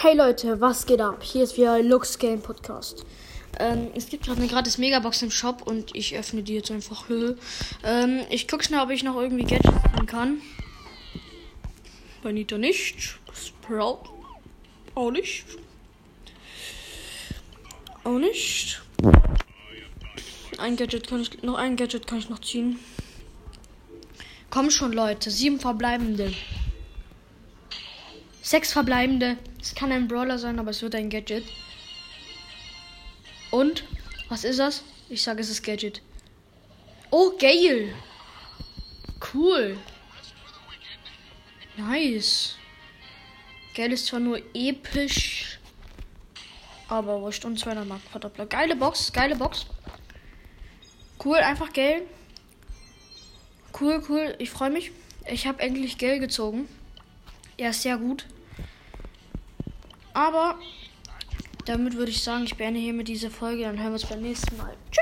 Hey Leute, was geht ab? Hier ist wieder Lux Game Podcast. Ähm, es gibt gerade eine gratis Megabox im Shop und ich öffne die jetzt einfach. ähm, ich gucke schnell, ob ich noch irgendwie Gadgets finden kann. Bei Nita nicht. Sprout auch nicht. Auch nicht. Ein Gadget kann ich noch ein Gadget kann ich noch ziehen. Komm schon, Leute. Sieben verbleibende. Sechs verbleibende. Es kann ein Brawler sein, aber es wird ein Gadget. Und? Was ist das? Ich sage, es ist Gadget. Oh, Gale. Cool. Nice. Gale ist zwar nur episch, aber wurscht. Und 200 Mark Verdoppler. Geile Box, geile Box. Cool, einfach Gale. Cool, cool. Ich freue mich. Ich habe endlich Gale gezogen. Er ist sehr gut. Aber damit würde ich sagen, ich beende hiermit diese Folge. Dann hören wir uns beim nächsten Mal. Ciao.